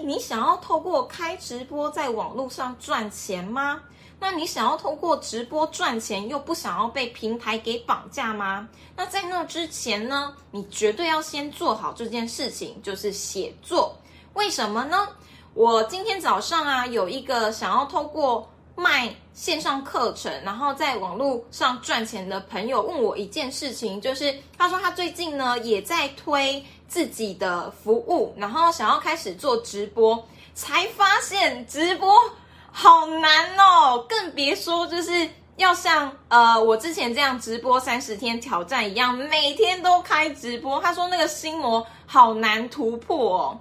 你想要透过开直播在网络上赚钱吗？那你想要透过直播赚钱，又不想要被平台给绑架吗？那在那之前呢，你绝对要先做好这件事情，就是写作。为什么呢？我今天早上啊，有一个想要透过卖线上课程，然后在网络上赚钱的朋友问我一件事情，就是他说他最近呢也在推自己的服务，然后想要开始做直播，才发现直播。好难哦，更别说就是要像呃我之前这样直播三十天挑战一样，每天都开直播。他说那个心魔好难突破哦。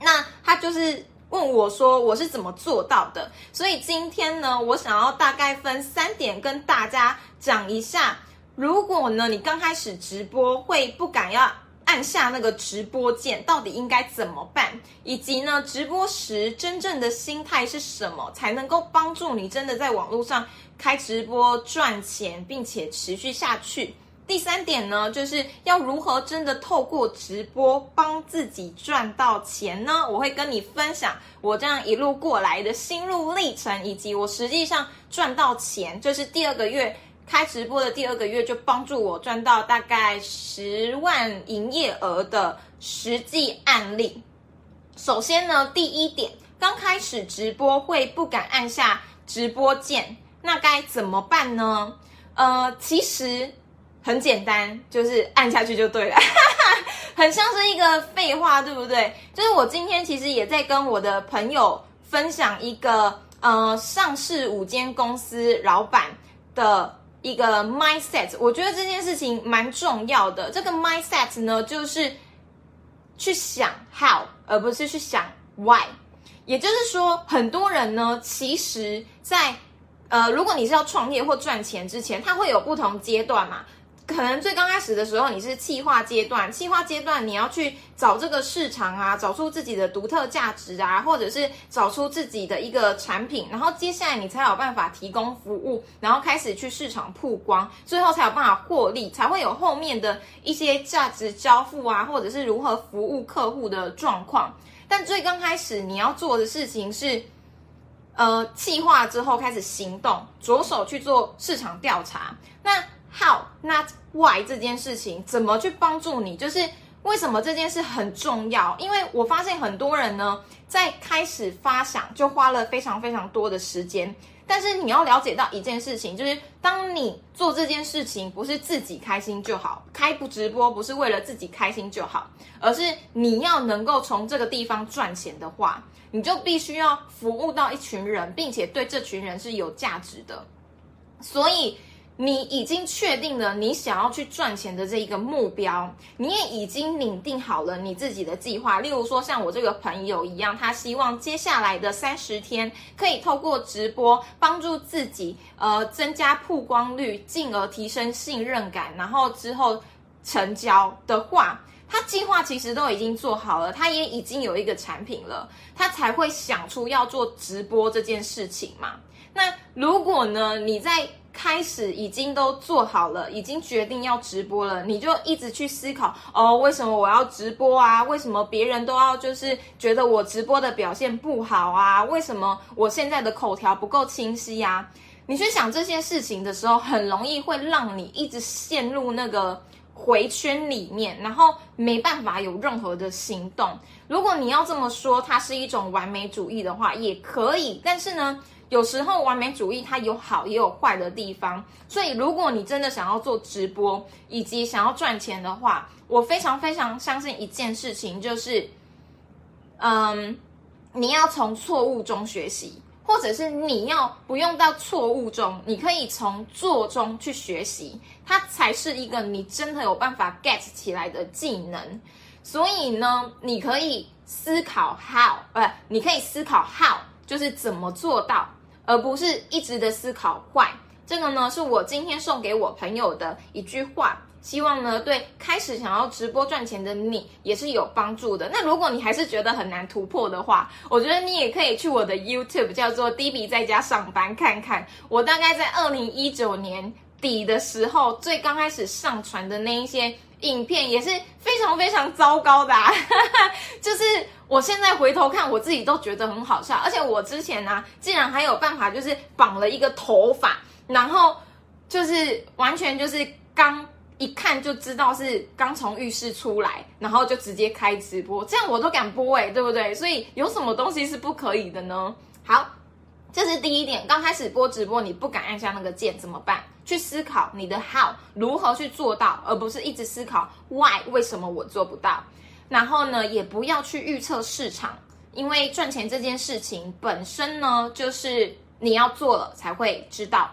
那他就是问我说我是怎么做到的？所以今天呢，我想要大概分三点跟大家讲一下。如果呢你刚开始直播会不敢要。按下那个直播键，到底应该怎么办？以及呢，直播时真正的心态是什么，才能够帮助你真的在网络上开直播赚钱，并且持续下去？第三点呢，就是要如何真的透过直播帮自己赚到钱呢？我会跟你分享我这样一路过来的心路历程，以及我实际上赚到钱，就是第二个月。开直播的第二个月就帮助我赚到大概十万营业额的实际案例。首先呢，第一点，刚开始直播会不敢按下直播键，那该怎么办呢？呃，其实很简单，就是按下去就对了，很像是一个废话，对不对？就是我今天其实也在跟我的朋友分享一个呃上市五间公司老板的。一个 mindset，我觉得这件事情蛮重要的。这个 mindset 呢，就是去想 how，而不是去想 why。也就是说，很多人呢，其实，在呃，如果你是要创业或赚钱之前，他会有不同阶段嘛。可能最刚开始的时候，你是企划阶段，企划阶段你要去找这个市场啊，找出自己的独特价值啊，或者是找出自己的一个产品，然后接下来你才有办法提供服务，然后开始去市场曝光，最后才有办法获利，才会有后面的一些价值交付啊，或者是如何服务客户的状况。但最刚开始你要做的事情是，呃，企划之后开始行动，着手去做市场调查，那。How not why 这件事情怎么去帮助你？就是为什么这件事很重要？因为我发现很多人呢，在开始发想就花了非常非常多的时间。但是你要了解到一件事情，就是当你做这件事情不是自己开心就好，开不直播不是为了自己开心就好，而是你要能够从这个地方赚钱的话，你就必须要服务到一群人，并且对这群人是有价值的。所以。你已经确定了你想要去赚钱的这一个目标，你也已经拟定好了你自己的计划。例如说，像我这个朋友一样，他希望接下来的三十天可以透过直播帮助自己，呃，增加曝光率，进而提升信任感，然后之后成交的话，他计划其实都已经做好了，他也已经有一个产品了，他才会想出要做直播这件事情嘛。那如果呢，你在开始已经都做好了，已经决定要直播了，你就一直去思考哦，为什么我要直播啊？为什么别人都要就是觉得我直播的表现不好啊？为什么我现在的口条不够清晰呀？你去想这些事情的时候，很容易会让你一直陷入那个回圈里面，然后没办法有任何的行动。如果你要这么说，它是一种完美主义的话，也可以，但是呢？有时候完美主义它有好也有坏的地方，所以如果你真的想要做直播以及想要赚钱的话，我非常非常相信一件事情，就是，嗯，你要从错误中学习，或者是你要不用到错误中，你可以从做中去学习，它才是一个你真的有办法 get 起来的技能。所以呢，你可以思考 how，呃，你可以思考 how，就是怎么做到。而不是一直的思考坏，这个呢是我今天送给我朋友的一句话，希望呢对开始想要直播赚钱的你也是有帮助的。那如果你还是觉得很难突破的话，我觉得你也可以去我的 YouTube 叫做 D B 在家上班看看，我大概在二零一九年底的时候最刚开始上传的那一些影片也是非常非常糟糕的，就是。我现在回头看，我自己都觉得很好笑。而且我之前呢，竟然还有办法，就是绑了一个头发，然后就是完全就是刚一看就知道是刚从浴室出来，然后就直接开直播，这样我都敢播哎，对不对？所以有什么东西是不可以的呢？好，这是第一点。刚开始播直播，你不敢按下那个键怎么办？去思考你的 how 如何去做到，而不是一直思考 why 为什么我做不到。然后呢，也不要去预测市场，因为赚钱这件事情本身呢，就是你要做了才会知道。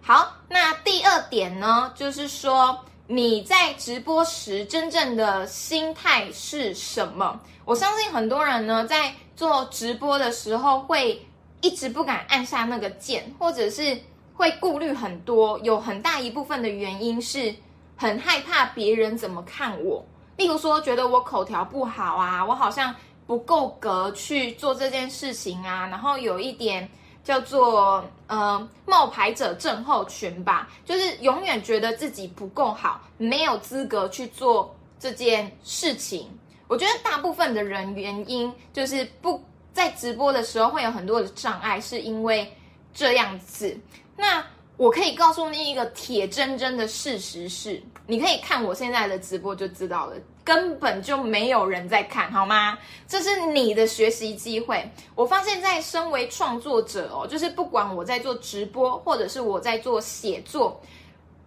好，那第二点呢，就是说你在直播时真正的心态是什么？我相信很多人呢，在做直播的时候会一直不敢按下那个键，或者是会顾虑很多，有很大一部分的原因是很害怕别人怎么看我。例如说，觉得我口条不好啊，我好像不够格去做这件事情啊，然后有一点叫做呃冒牌者症候群吧，就是永远觉得自己不够好，没有资格去做这件事情。我觉得大部分的人原因就是不在直播的时候会有很多的障碍，是因为这样子。那我可以告诉你一个铁铮铮的事实是，你可以看我现在的直播就知道了，根本就没有人在看，好吗？这是你的学习机会。我发现，在身为创作者哦，就是不管我在做直播，或者是我在做写作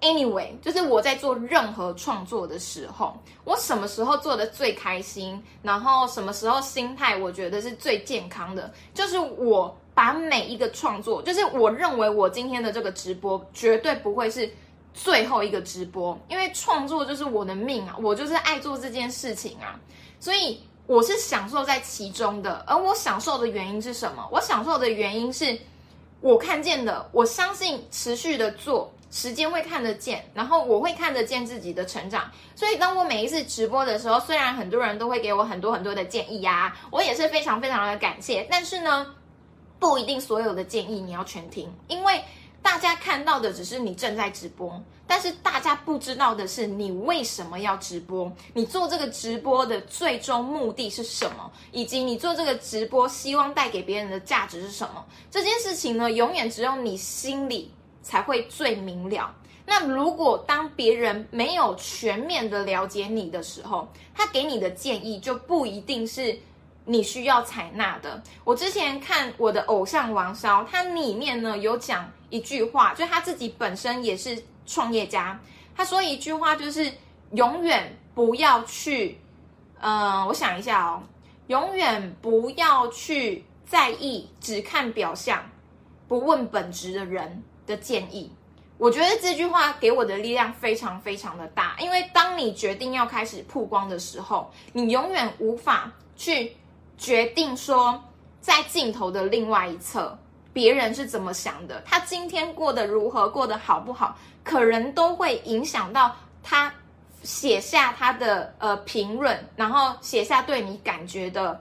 ，anyway，就是我在做任何创作的时候，我什么时候做的最开心，然后什么时候心态我觉得是最健康的，就是我。把每一个创作，就是我认为我今天的这个直播绝对不会是最后一个直播，因为创作就是我的命啊，我就是爱做这件事情啊，所以我是享受在其中的。而我享受的原因是什么？我享受的原因是我看见的，我相信持续的做，时间会看得见，然后我会看得见自己的成长。所以当我每一次直播的时候，虽然很多人都会给我很多很多的建议呀，我也是非常非常的感谢，但是呢。不一定所有的建议你要全听，因为大家看到的只是你正在直播，但是大家不知道的是你为什么要直播，你做这个直播的最终目的是什么，以及你做这个直播希望带给别人的价值是什么。这件事情呢，永远只有你心里才会最明了。那如果当别人没有全面的了解你的时候，他给你的建议就不一定是。你需要采纳的。我之前看我的偶像王骁，他里面呢有讲一句话，就他自己本身也是创业家。他说一句话，就是永远不要去，嗯，我想一下哦，永远不要去在意只看表象不问本质的人的建议。我觉得这句话给我的力量非常非常的大，因为当你决定要开始曝光的时候，你永远无法去。决定说，在镜头的另外一侧，别人是怎么想的？他今天过得如何，过得好不好，可能都会影响到他写下他的呃评论，然后写下对你感觉的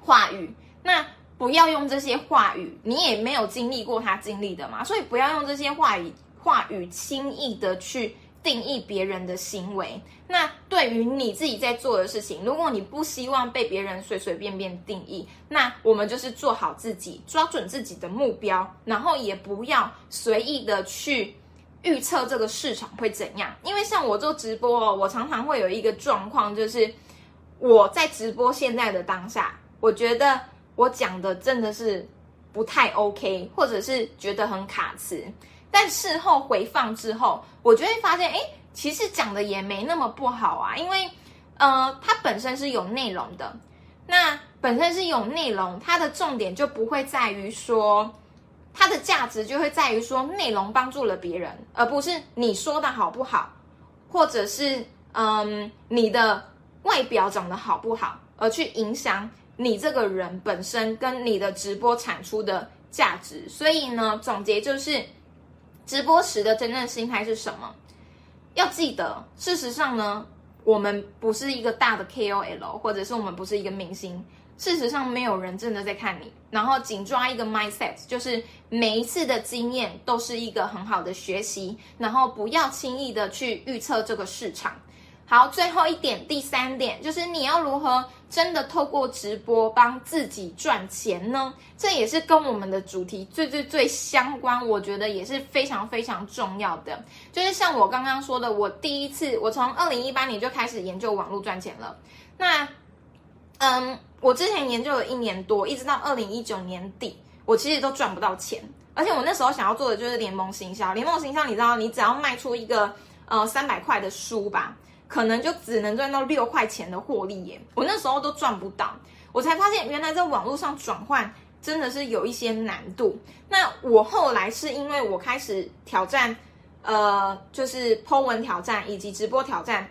话语。那不要用这些话语，你也没有经历过他经历的嘛，所以不要用这些话语话语轻易的去。定义别人的行为，那对于你自己在做的事情，如果你不希望被别人随随便便定义，那我们就是做好自己，抓准自己的目标，然后也不要随意的去预测这个市场会怎样。因为像我做直播哦，我常常会有一个状况，就是我在直播现在的当下，我觉得我讲的真的是不太 OK，或者是觉得很卡词。但事后回放之后，我就会发现，哎，其实讲的也没那么不好啊，因为，呃，它本身是有内容的，那本身是有内容，它的重点就不会在于说，它的价值就会在于说内容帮助了别人，而不是你说的好不好，或者是嗯你的外表长得好不好，而去影响你这个人本身跟你的直播产出的价值。所以呢，总结就是。直播时的真正心态是什么？要记得，事实上呢，我们不是一个大的 KOL，或者是我们不是一个明星。事实上，没有人真的在看你。然后，紧抓一个 mindset，就是每一次的经验都是一个很好的学习。然后，不要轻易的去预测这个市场。好，最后一点，第三点就是你要如何真的透过直播帮自己赚钱呢？这也是跟我们的主题最最最相关，我觉得也是非常非常重要的。就是像我刚刚说的，我第一次，我从二零一八年就开始研究网络赚钱了。那，嗯，我之前研究了一年多，一直到二零一九年底，我其实都赚不到钱。而且我那时候想要做的就是联盟行销，联盟行销，你知道，你只要卖出一个呃三百块的书吧。可能就只能赚到六块钱的获利耶，我那时候都赚不到，我才发现原来在网络上转换真的是有一些难度。那我后来是因为我开始挑战，呃，就是 Po 文挑战以及直播挑战，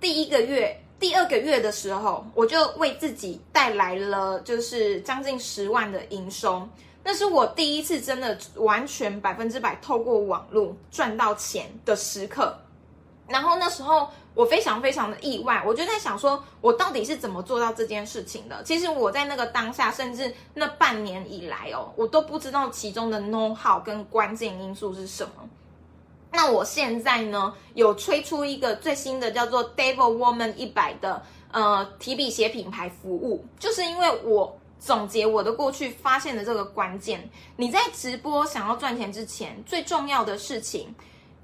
第一个月、第二个月的时候，我就为自己带来了就是将近十万的营收，那是我第一次真的完全百分之百透过网络赚到钱的时刻。然后那时候我非常非常的意外，我就在想说，我到底是怎么做到这件事情的？其实我在那个当下，甚至那半年以来哦，我都不知道其中的 know how 跟关键因素是什么。那我现在呢，有推出一个最新的叫做 Devil Woman 一百的呃提笔写品牌服务，就是因为我总结我的过去发现的这个关键，你在直播想要赚钱之前，最重要的事情。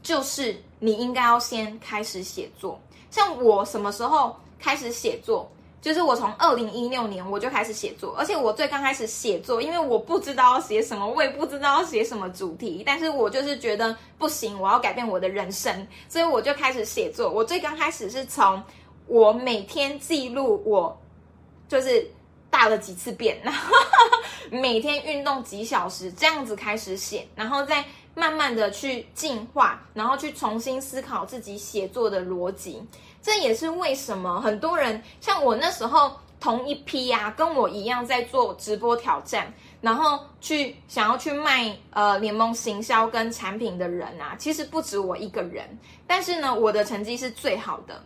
就是你应该要先开始写作。像我什么时候开始写作？就是我从二零一六年我就开始写作，而且我最刚开始写作，因为我不知道要写什么，我也不知道要写什么主题，但是我就是觉得不行，我要改变我的人生，所以我就开始写作。我最刚开始是从我每天记录我就是大了几次便，然后每天运动几小时这样子开始写，然后再。慢慢的去进化，然后去重新思考自己写作的逻辑，这也是为什么很多人像我那时候同一批呀，跟我一样在做直播挑战，然后去想要去卖呃联盟行销跟产品的人啊，其实不止我一个人，但是呢，我的成绩是最好的，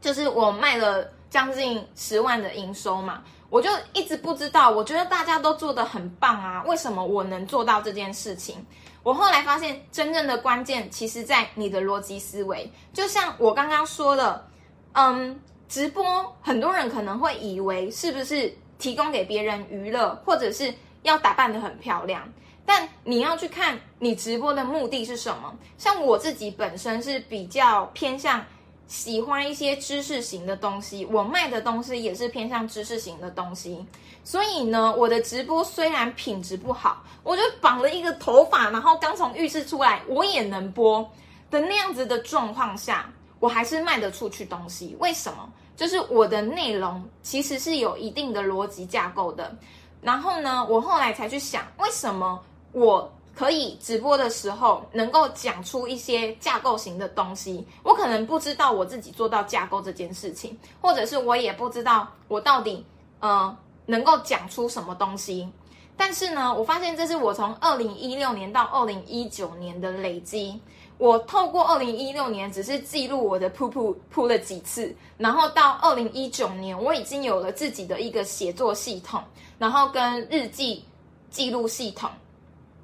就是我卖了将近十万的营收嘛，我就一直不知道，我觉得大家都做的很棒啊，为什么我能做到这件事情？我后来发现，真正的关键其实在你的逻辑思维。就像我刚刚说的，嗯，直播很多人可能会以为是不是提供给别人娱乐，或者是要打扮的很漂亮。但你要去看你直播的目的是什么。像我自己本身是比较偏向。喜欢一些知识型的东西，我卖的东西也是偏向知识型的东西，所以呢，我的直播虽然品质不好，我就绑了一个头发，然后刚从浴室出来，我也能播的那样子的状况下，我还是卖得出去东西。为什么？就是我的内容其实是有一定的逻辑架构的。然后呢，我后来才去想，为什么我。可以直播的时候能够讲出一些架构型的东西，我可能不知道我自己做到架构这件事情，或者是我也不知道我到底呃能够讲出什么东西。但是呢，我发现这是我从二零一六年到二零一九年的累积。我透过二零一六年只是记录我的噗噗噗了几次，然后到二零一九年我已经有了自己的一个写作系统，然后跟日记记录系统。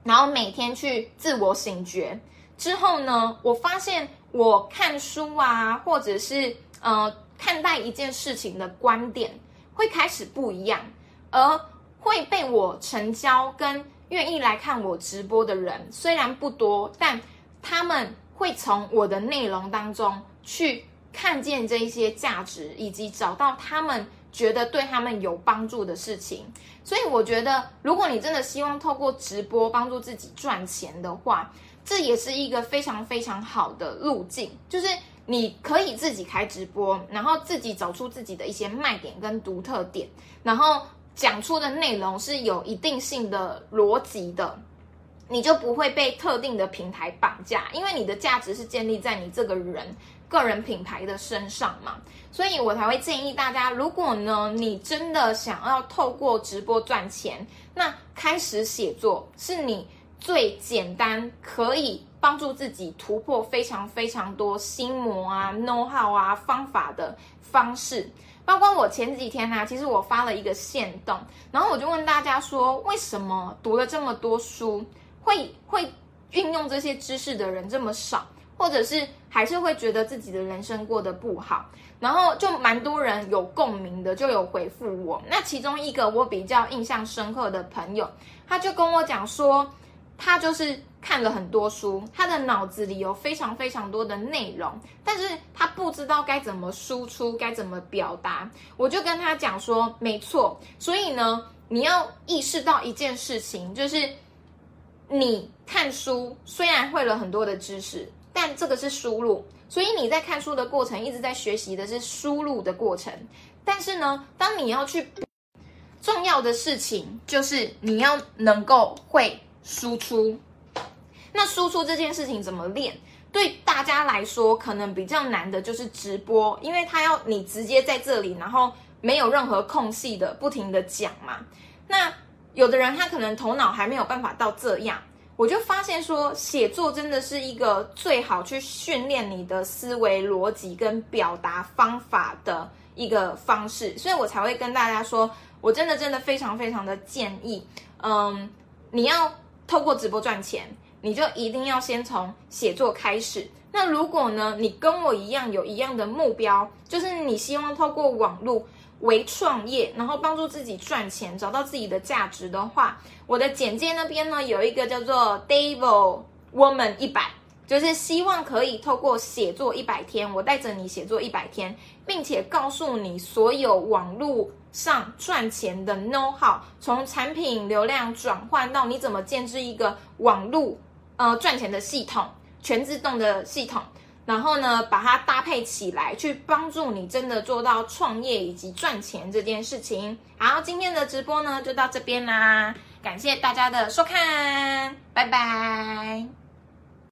然后每天去自我醒觉之后呢，我发现我看书啊，或者是呃看待一件事情的观点会开始不一样，而会被我成交跟愿意来看我直播的人虽然不多，但他们会从我的内容当中去看见这一些价值，以及找到他们。觉得对他们有帮助的事情，所以我觉得，如果你真的希望透过直播帮助自己赚钱的话，这也是一个非常非常好的路径。就是你可以自己开直播，然后自己找出自己的一些卖点跟独特点，然后讲出的内容是有一定性的逻辑的，你就不会被特定的平台绑架，因为你的价值是建立在你这个人。个人品牌的身上嘛，所以我才会建议大家，如果呢你真的想要透过直播赚钱，那开始写作是你最简单可以帮助自己突破非常非常多心魔啊、know how 啊方法的方式。包括我前几天呢，其实我发了一个线动，然后我就问大家说，为什么读了这么多书，会会运用这些知识的人这么少？或者是还是会觉得自己的人生过得不好，然后就蛮多人有共鸣的，就有回复我。那其中一个我比较印象深刻的朋友，他就跟我讲说，他就是看了很多书，他的脑子里有非常非常多的内容，但是他不知道该怎么输出，该怎么表达。我就跟他讲说，没错，所以呢，你要意识到一件事情，就是你看书虽然会了很多的知识。但这个是输入，所以你在看书的过程一直在学习的是输入的过程。但是呢，当你要去重要的事情，就是你要能够会输出。那输出这件事情怎么练？对大家来说，可能比较难的就是直播，因为他要你直接在这里，然后没有任何空隙的不停的讲嘛。那有的人他可能头脑还没有办法到这样。我就发现说，写作真的是一个最好去训练你的思维逻辑跟表达方法的一个方式，所以我才会跟大家说，我真的真的非常非常的建议，嗯，你要透过直播赚钱，你就一定要先从写作开始。那如果呢，你跟我一样有一样的目标，就是你希望透过网络。为创业，然后帮助自己赚钱，找到自己的价值的话，我的简介那边呢有一个叫做 Devil Woman 一百，就是希望可以透过写作一百天，我带着你写作一百天，并且告诉你所有网络上赚钱的 know how，从产品流量转换到你怎么建制一个网络呃赚钱的系统，全自动的系统。然后呢，把它搭配起来，去帮助你真的做到创业以及赚钱这件事情。好，今天的直播呢就到这边啦，感谢大家的收看，拜拜。